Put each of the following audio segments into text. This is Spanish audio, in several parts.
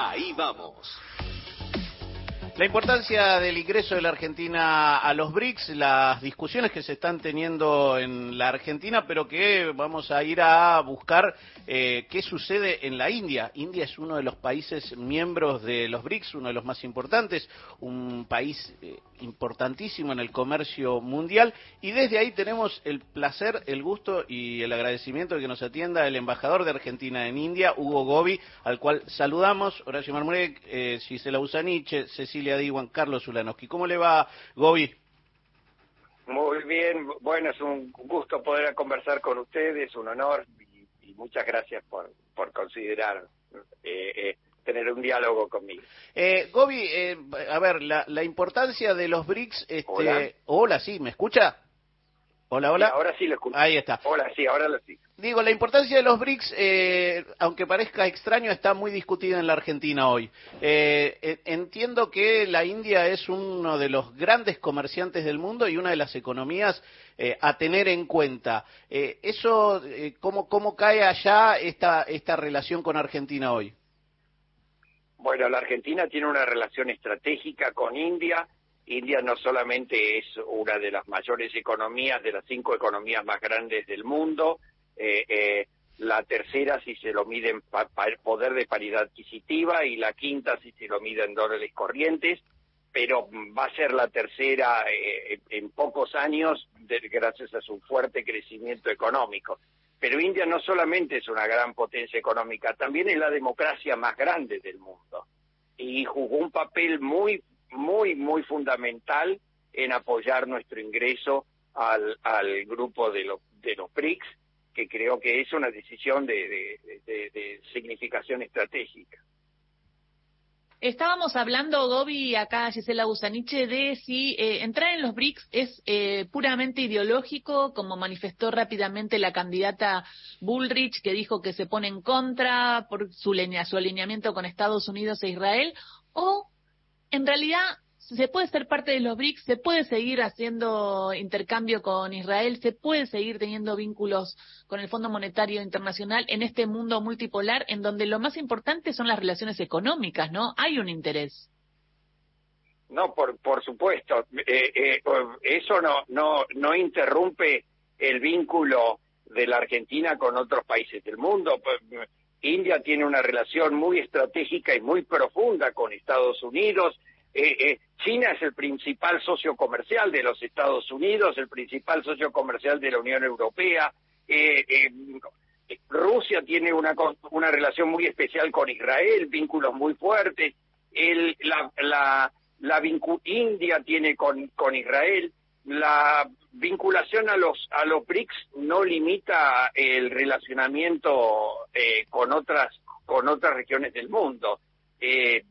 Ahí vamos. La importancia del ingreso de la Argentina a los BRICS, las discusiones que se están teniendo en la Argentina, pero que vamos a ir a buscar eh, qué sucede en la India. India es uno de los países miembros de los BRICS, uno de los más importantes, un país eh, importantísimo en el comercio mundial y desde ahí tenemos el placer, el gusto y el agradecimiento de que nos atienda el embajador de Argentina en India, Hugo Gobi, al cual saludamos. Horacio Marmurek, eh, Gisela Usaniche, Cecilia de Juan Carlos Ulanowski. ¿Cómo le va, Gobi? Muy bien, bueno, es un gusto poder conversar con ustedes, un honor y, muchas gracias por, por considerar eh, eh, tener un diálogo conmigo. Eh, Gobi, eh, a ver, la, la, importancia de los BRICS... Este... Hola. Hola, sí, ¿me escucha? Hola, hola. ahora sí lo escucho. Ahí está. Hola, sí, ahora lo sí. Digo, la importancia de los BRICS, eh, aunque parezca extraño, está muy discutida en la Argentina hoy. Eh, entiendo que la India es uno de los grandes comerciantes del mundo y una de las economías eh, a tener en cuenta. Eh, ¿Eso eh, ¿cómo, cómo cae allá esta, esta relación con Argentina hoy? Bueno, la Argentina tiene una relación estratégica con India India no solamente es una de las mayores economías, de las cinco economías más grandes del mundo, eh, eh, la tercera si se lo mide en poder de paridad adquisitiva y la quinta si se lo mide en dólares corrientes, pero va a ser la tercera eh, en pocos años gracias a su fuerte crecimiento económico. Pero India no solamente es una gran potencia económica, también es la democracia más grande del mundo y jugó un papel muy muy, muy fundamental en apoyar nuestro ingreso al, grupo de, lo, de los BRICS, que creo que es una decisión de, de, de, significación estratégica. Estábamos hablando, Gobi, acá Gisela Busaniche, de si eh, entrar en los BRICS es eh, puramente ideológico, como manifestó rápidamente la candidata Bullrich, que dijo que se pone en contra por su, su alineamiento con Estados Unidos e Israel, o en realidad se puede ser parte de los BRICS, se puede seguir haciendo intercambio con Israel, se puede seguir teniendo vínculos con el Fondo Monetario Internacional en este mundo multipolar en donde lo más importante son las relaciones económicas, ¿no? Hay un interés. No, por, por supuesto. Eh, eh, eso no, no, no interrumpe el vínculo de la Argentina con otros países del mundo. India tiene una relación muy estratégica y muy profunda con Estados Unidos. Eh, eh, China es el principal socio comercial de los Estados Unidos, el principal socio comercial de la Unión Europea. Eh, eh Rusia tiene una, una relación muy especial con Israel, vínculos muy fuertes. El, la, la, la India tiene con, con Israel la vinculación a los a los BRICS no limita el relacionamiento eh, con otras con otras regiones del mundo. Eh,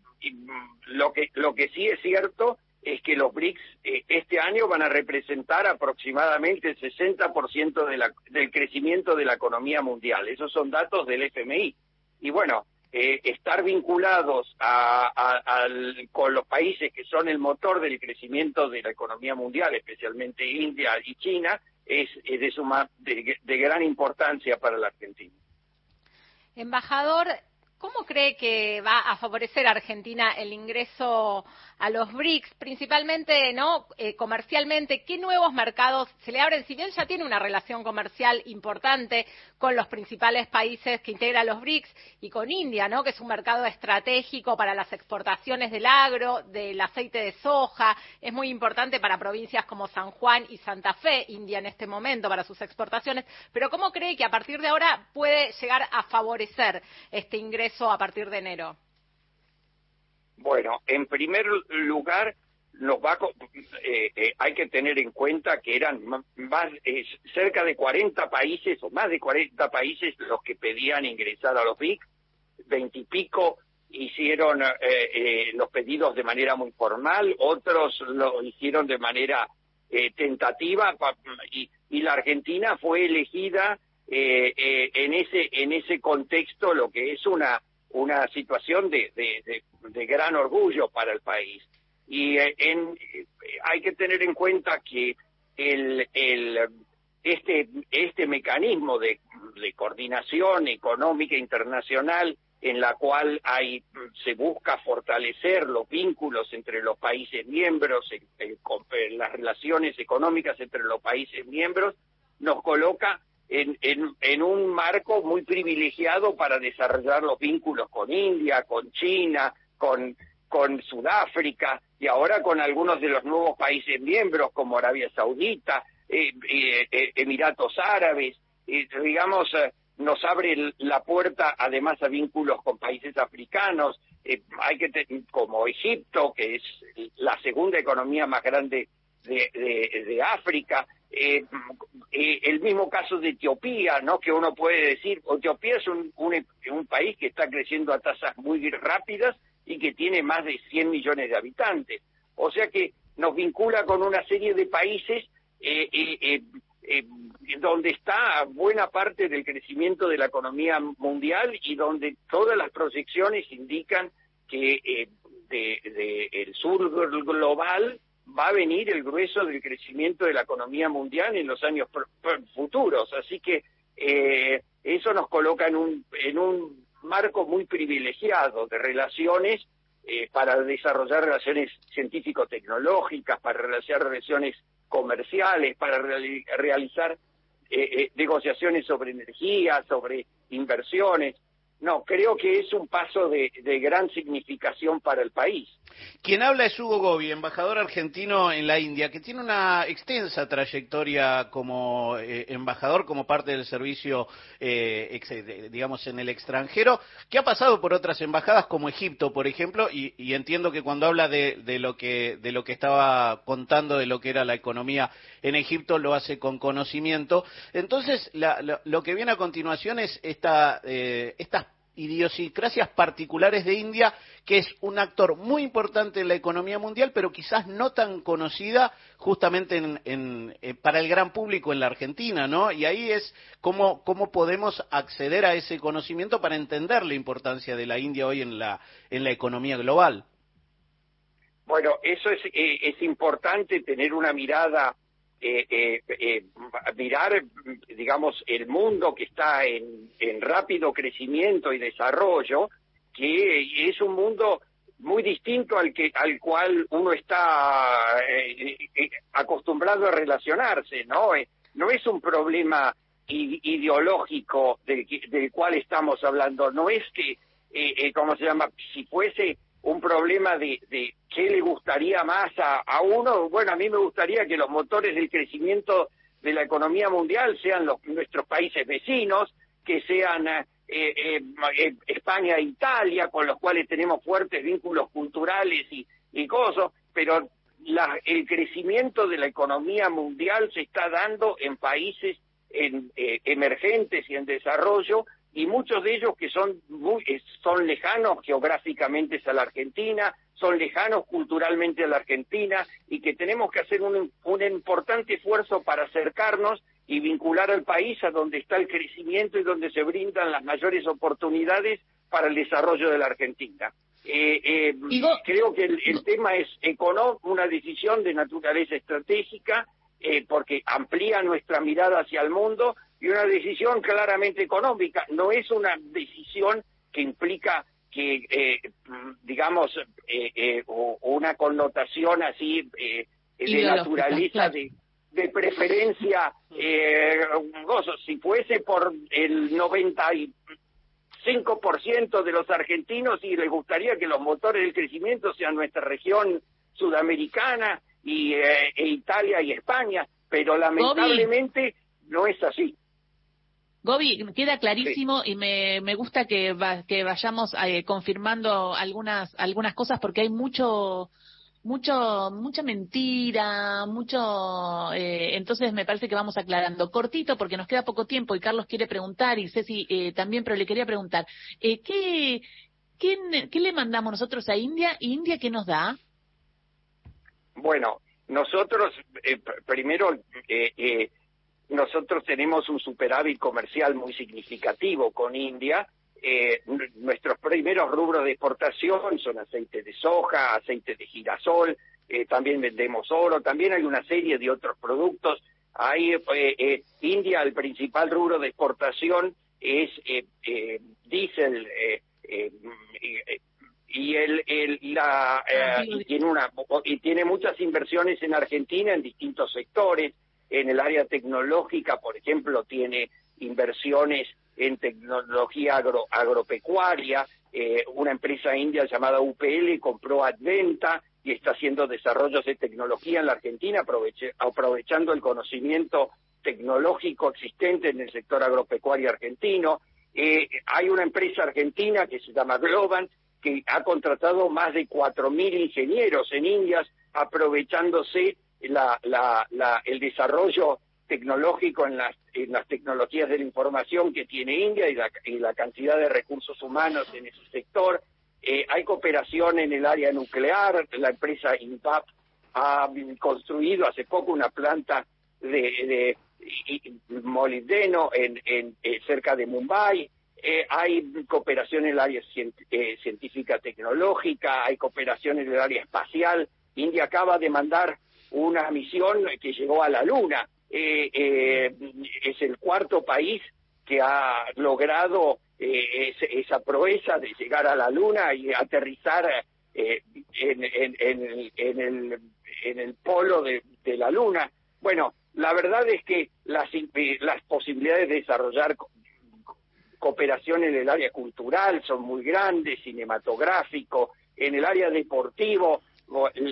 lo que lo que sí es cierto es que los BRICS eh, este año van a representar aproximadamente el 60% de la, del crecimiento de la economía mundial. Esos son datos del FMI. Y bueno, eh, estar vinculados a, con los países que son el motor del crecimiento de la economía mundial, especialmente India y China, es, es de, suma, de gran importancia para la Argentina. Embajador, ¿Cómo cree que va a favorecer Argentina el ingreso a los BRICS, principalmente no eh, comercialmente? ¿Qué nuevos mercados se le abren? Si bien ya tiene una relación comercial importante con los principales países que integran los BRICS y con India, ¿no? que es un mercado estratégico para las exportaciones del agro, del aceite de soja, es muy importante para provincias como San Juan y Santa Fe, India en este momento para sus exportaciones. Pero ¿cómo cree que a partir de ahora puede llegar a favorecer este ingreso? Eso a partir de enero? Bueno, en primer lugar, va eh, eh, hay que tener en cuenta que eran más eh, cerca de 40 países o más de 40 países los que pedían ingresar a los BIC, veintipico hicieron eh, los pedidos de manera muy formal, otros lo hicieron de manera tentativa y, y la Argentina fue elegida eh, eh, en ese en ese contexto lo que es una una situación de, de, gran orgullo para el país. Y eh, en, hay que tener en cuenta que el, el este este mecanismo de, de coordinación económica internacional en la cual hay, se busca fortalecer los vínculos entre los países miembros, las relaciones económicas entre los países miembros, nos coloca en, en, un marco muy privilegiado para desarrollar los vínculos con India, con China, con, Sudáfrica y ahora con algunos de los nuevos países miembros como Arabia Saudita, eh, eh, eh, Emiratos Árabes, digamos, nos abre la puerta además a vínculos con países africanos, hay que como Egipto, que es la segunda economía más grande de, de, África, el mismo caso de Etiopía, ¿no? Que uno puede decir, Etiopía es un, país que está creciendo a tasas muy rápidas y que tiene más de 100 millones de habitantes. O sea que nos vincula con una serie de países eh, eh, eh, donde está buena parte del crecimiento de la economía mundial y donde todas las proyecciones indican que de, el sur global va a venir el grueso del crecimiento de la economía mundial en los años futuros. Así que eso nos coloca en un, en un marco muy privilegiado de relaciones eh, para desarrollar relaciones científico-tecnológicas, para realizar relaciones comerciales, para realizar eh, eh, negociaciones sobre energía, sobre inversiones. No, creo que es un paso de, gran significación para el país. Quien habla es Hugo Gobi, embajador argentino en la India, que tiene una extensa trayectoria como eh, embajador, como parte del servicio, eh, digamos, en el extranjero, que ha pasado por otras embajadas como Egipto, por ejemplo, y, entiendo que cuando habla de, lo que, de lo que estaba contando de lo que era la economía en Egipto, lo hace con conocimiento. Entonces, lo que viene a continuación es esta, eh, estas idiosincrasias particulares de India, que es un actor muy importante en la economía mundial, pero quizás no tan conocida justamente en, eh, para el gran público en la Argentina, ¿no? Y ahí es cómo, podemos acceder a ese conocimiento para entender la importancia de la India hoy en la, en la economía global. Bueno, eso es, eh, importante tener una mirada mirar, digamos, el mundo que está en, rápido crecimiento y desarrollo, que es un mundo muy distinto al que al cual uno está eh, acostumbrado a relacionarse, ¿no? no es un problema ideológico del, del cual estamos hablando, no es que, ¿cómo se llama? Si fuese un problema de, de qué le gustaría más a, uno. Bueno, a mí me gustaría que los motores del crecimiento de la economía mundial sean los, nuestros países vecinos, que sean eh, eh, eh, España e Italia, con los cuales tenemos fuertes vínculos culturales y, y cosas, pero el crecimiento de la economía mundial se está dando en países en, emergentes y en desarrollo y muchos de ellos que son, muy, son lejanos geográficamente a la Argentina, son lejanos culturalmente a la Argentina y que tenemos que hacer un, un importante esfuerzo para acercarnos y vincular al país a donde está el crecimiento y donde se brindan las mayores oportunidades para el desarrollo de la Argentina. Eh, eh, creo que el, tema es una decisión de naturaleza estratégica, eh, porque amplía nuestra mirada hacia el mundo y una decisión claramente económica. No es una decisión que implica que, eh, digamos, eh, eh, una connotación así de naturaleza de, de, preferencia gozo. Si fuese por el 95% de los argentinos y les gustaría que los motores del crecimiento sean nuestra región sudamericana y e Italia y España, pero lamentablemente no es así. Gobi, queda clarísimo y me, me gusta que, que vayamos eh, confirmando algunas, algunas cosas porque hay mucho, mucho, mucha mentira, mucho, eh, entonces me parece que vamos aclarando. Cortito porque nos queda poco tiempo y Carlos quiere preguntar y Ceci eh, también, pero le quería preguntar, eh, ¿qué, qué, ¿qué le mandamos nosotros a India y India qué nos da? Bueno, nosotros primero eh, nosotros tenemos un superávit comercial muy significativo con India. Eh, nuestros primeros rubros de exportación son aceite de soja, aceite de girasol, eh, también vendemos oro, también hay una serie de otros productos. Hay, eh, India, el principal rubro de exportación es diésel y él, la, ah, tiene una y tiene muchas inversiones en Argentina en distintos sectores en el área tecnológica por ejemplo tiene inversiones en tecnología agropecuaria eh, una empresa india llamada UPL compró Adventa y está haciendo desarrollos de tecnología en la Argentina aprovechando el conocimiento tecnológico existente en el sector agropecuario argentino. Eh, hay una empresa argentina que se llama Globant que ha contratado más de 4.000 ingenieros en Indias, aprovechándose el desarrollo tecnológico en las, tecnologías de la información que tiene India y la, cantidad de recursos humanos en ese sector. Eh, hay cooperación en el área nuclear, la empresa INPAP ha construido hace poco una planta de, molibdeno en, eh, cerca de Mumbai, eh, hay cooperación en el área eh, científica tecnológica, hay cooperación en el área espacial. India acaba de mandar una misión que llegó a la Luna. Eh, es el cuarto país que ha logrado esa proeza de llegar a la Luna y aterrizar en, el, polo de, la Luna. Bueno, la verdad es que las, las posibilidades de desarrollar cooperación en el área cultural son muy grandes, cinematográfico, en el área deportivo,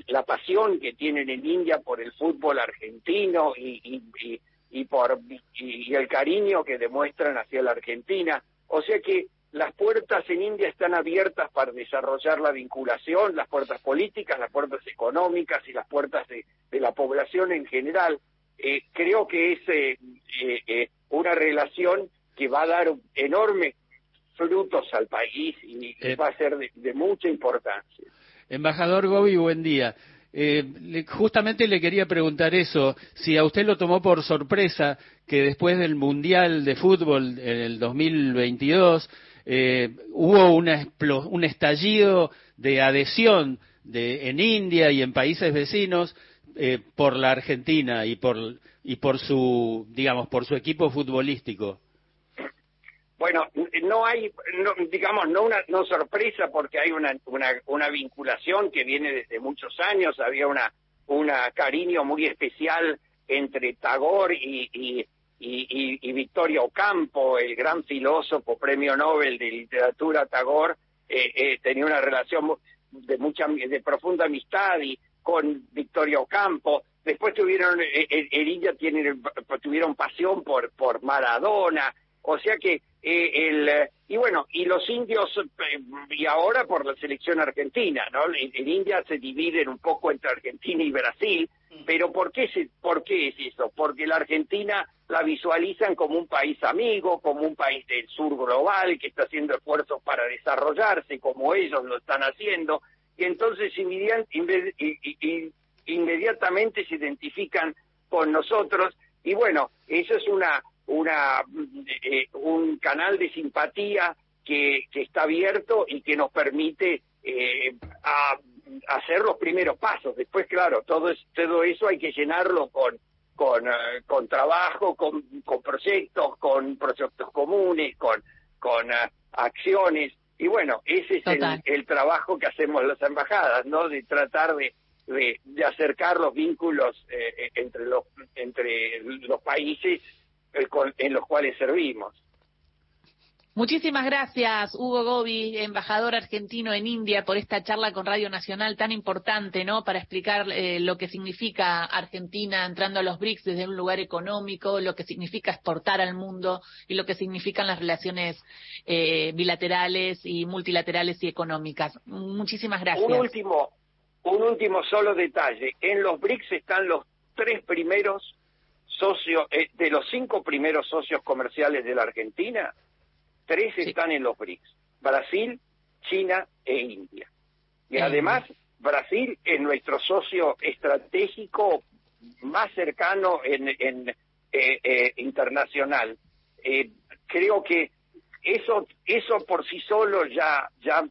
la pasión que tienen en India por el fútbol argentino y, y, por y, el cariño que demuestran hacia la Argentina. O sea que las puertas en India están abiertas para desarrollar la vinculación, las puertas políticas, las puertas económicas y las puertas de, la población en general. Eh, creo que es eh, eh, una relación que va a dar enormes frutos al país y eh, va a ser de, mucha importancia. Embajador Gobi, buen día. Eh, justamente le quería preguntar eso, si a usted lo tomó por sorpresa que después del Mundial de Fútbol en el 2022 eh, hubo un estallido de adhesión de, en India y en países vecinos eh, por la Argentina y por, y por su, digamos, por su equipo futbolístico. Bueno, no hay, digamos, no una no sorpresa porque hay una, una, una vinculación que viene desde muchos años, había una, una cariño muy especial entre Tagore y, y, y, y, Victoria Ocampo, el gran filósofo, premio Nobel de literatura Tagore, eh, eh, tenía una relación de mucha de profunda amistad y con Victoria Ocampo. Después tuvieron, eh, eh tiene, tuvieron pasión por, por Maradona, o sea que eh, el, eh, y bueno, y los indios, eh, y ahora por la selección argentina, ¿no? En, India se dividen un poco entre Argentina y Brasil, pero ¿por qué, se, ¿por qué es eso? Porque la Argentina la visualizan como un país amigo, como un país del sur global que está haciendo esfuerzos para desarrollarse, como ellos lo están haciendo, y entonces inmediatamente se identifican con nosotros, y bueno, eso es una una, eh, un canal de simpatía que, que, está abierto y que nos permite eh, a, hacer los primeros pasos. Después, claro, todo, es, todo eso hay que llenarlo con, con, eh, con trabajo, con, con, proyectos, con proyectos comunes, con, con acciones. Y bueno, ese es el, el, trabajo que hacemos las embajadas, ¿no? De tratar de, de, de acercar los vínculos entre, los, entre los países en los cuales servimos. Muchísimas gracias, Hugo Gobi, embajador argentino en India, por esta charla con Radio Nacional tan importante, ¿no? Para explicar eh, lo que significa Argentina entrando a los BRICS desde un lugar económico, lo que significa exportar al mundo y lo que significan las relaciones eh, bilaterales y multilaterales y económicas. Muchísimas gracias. Un último, un último solo detalle. En los BRICS están los tres primeros socios, eh, de los cinco primeros socios comerciales de la Argentina, tres están en los BRICS, Brasil, China e India. Y además, Brasil es nuestro socio estratégico más cercano en, en eh, eh, internacional. creo que eso, eso por sí solo ya, ya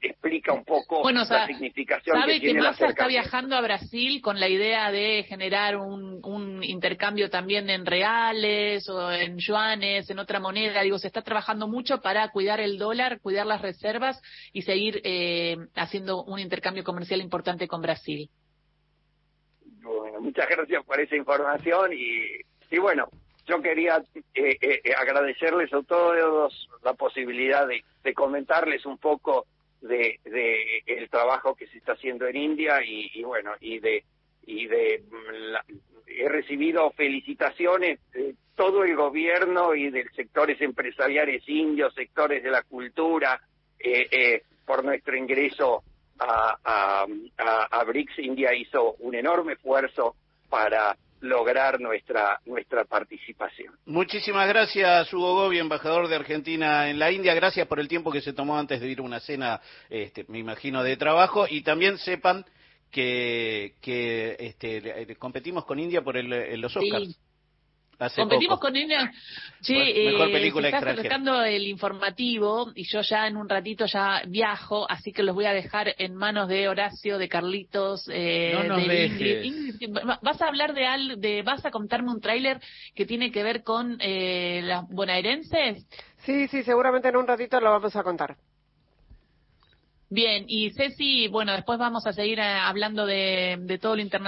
explica un poco bueno, la significación sabe que tiene que está viajando a Brasil con la idea de generar un, un intercambio también en reales o en yuanes, en otra moneda. Digo, se está trabajando mucho para cuidar el dólar, cuidar las reservas y seguir eh, haciendo un intercambio comercial importante con Brasil. Bueno, muchas gracias por esa información y, y bueno, yo quería eh, eh, agradecerles a todos la posibilidad de, de comentarles un poco de, de, el trabajo que se está haciendo en India y, bueno y de y de la, he recibido felicitaciones de todo el gobierno y de sectores empresariales indios, sectores de la cultura eh, eh, por nuestro ingreso a, a, a, a BRICS. India hizo un enorme esfuerzo para lograr nuestra nuestra participación. Muchísimas gracias, Hugo Gobi, embajador de Argentina en la India. Gracias por el tiempo que se tomó antes de ir a una cena, este, me imagino, de trabajo. Y también sepan que, que este, competimos con India por el, los Oscars. Sí. Hace Competimos poco. con India. Che, mejor película eh, se está extranjera. acercando el informativo y yo ya en un ratito ya viajo, así que los voy a dejar en manos de Horacio, de Carlitos, eh, no nos de dejes. Ingrid. Ingrid. Vas a hablar de al, de, vas a contarme un tráiler que tiene que ver con eh, las bonaerenses. Sí, sí, seguramente en un ratito lo vamos a contar. Bien, y Ceci, bueno, después vamos a seguir eh, hablando de, de todo lo internacional.